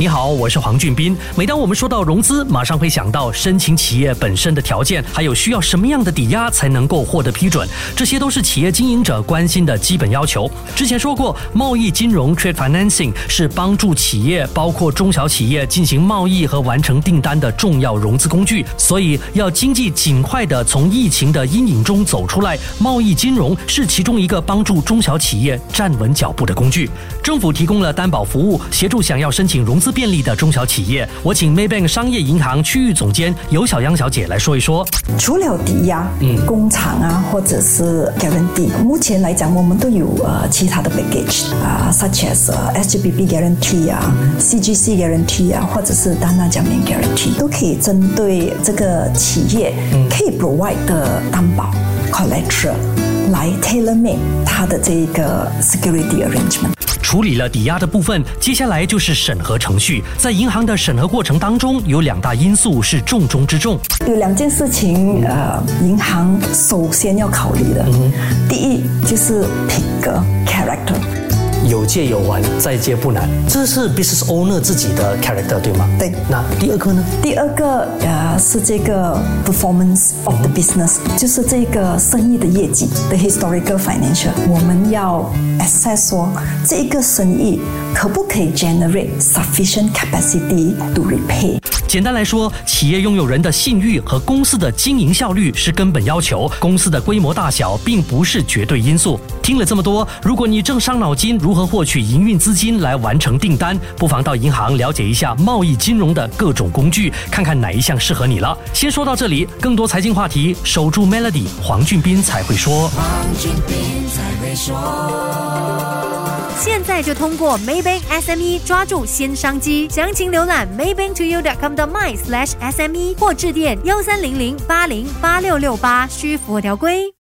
你好，我是黄俊斌。每当我们说到融资，马上会想到申请企业本身的条件，还有需要什么样的抵押才能够获得批准，这些都是企业经营者关心的基本要求。之前说过，贸易金融 （trade financing） 是帮助企业，包括中小企业进行贸易和完成订单的重要融资工具。所以，要经济尽快的从疫情的阴影中走出来，贸易金融是其中一个帮助中小企业站稳脚步的工具。政府提供了担保服务，协助想要申请融资。便利的中小企业，我请 Maybank 商业银行区域总监尤小央小姐来说一说。除了抵押，嗯，工厂啊，或者是 guarantee，目前来讲，我们都有呃其他的 package 啊，such as SGBB guarantee 啊，CGC guarantee 啊，或者是单纳奖面 guarantee，都可以针对这个企业可以 provide 的担保 collateral 来 tailor make 它的这个 security arrangement。处理了抵押的部分，接下来就是审核程序。在银行的审核过程当中，有两大因素是重中之重。有两件事情，呃，银行首先要考虑的，嗯第一就是品格 （character）。有借有还，再借不难。这是 business owner 自己的 character，对吗？对。那第二个呢？第二个呃是这个 performance of the business，就是这个生意的业绩，the historical financial。我们要 assess 说这一个生意可不可以 generate sufficient capacity to repay。简单来说，企业拥有人的信誉和公司的经营效率是根本要求。公司的规模大小并不是绝对因素。听了这么多，如果你正伤脑筋如何获取营运资金来完成订单，不妨到银行了解一下贸易金融的各种工具，看看哪一项适合你了。先说到这里，更多财经话题，守住 Melody，黄俊斌才会说。黄俊斌才会说。就通过 Maybank SME 抓住新商机，详情浏览 maybanktoyou.com 的 my/sme 或致电幺三零零八零八六六八，需符合条规。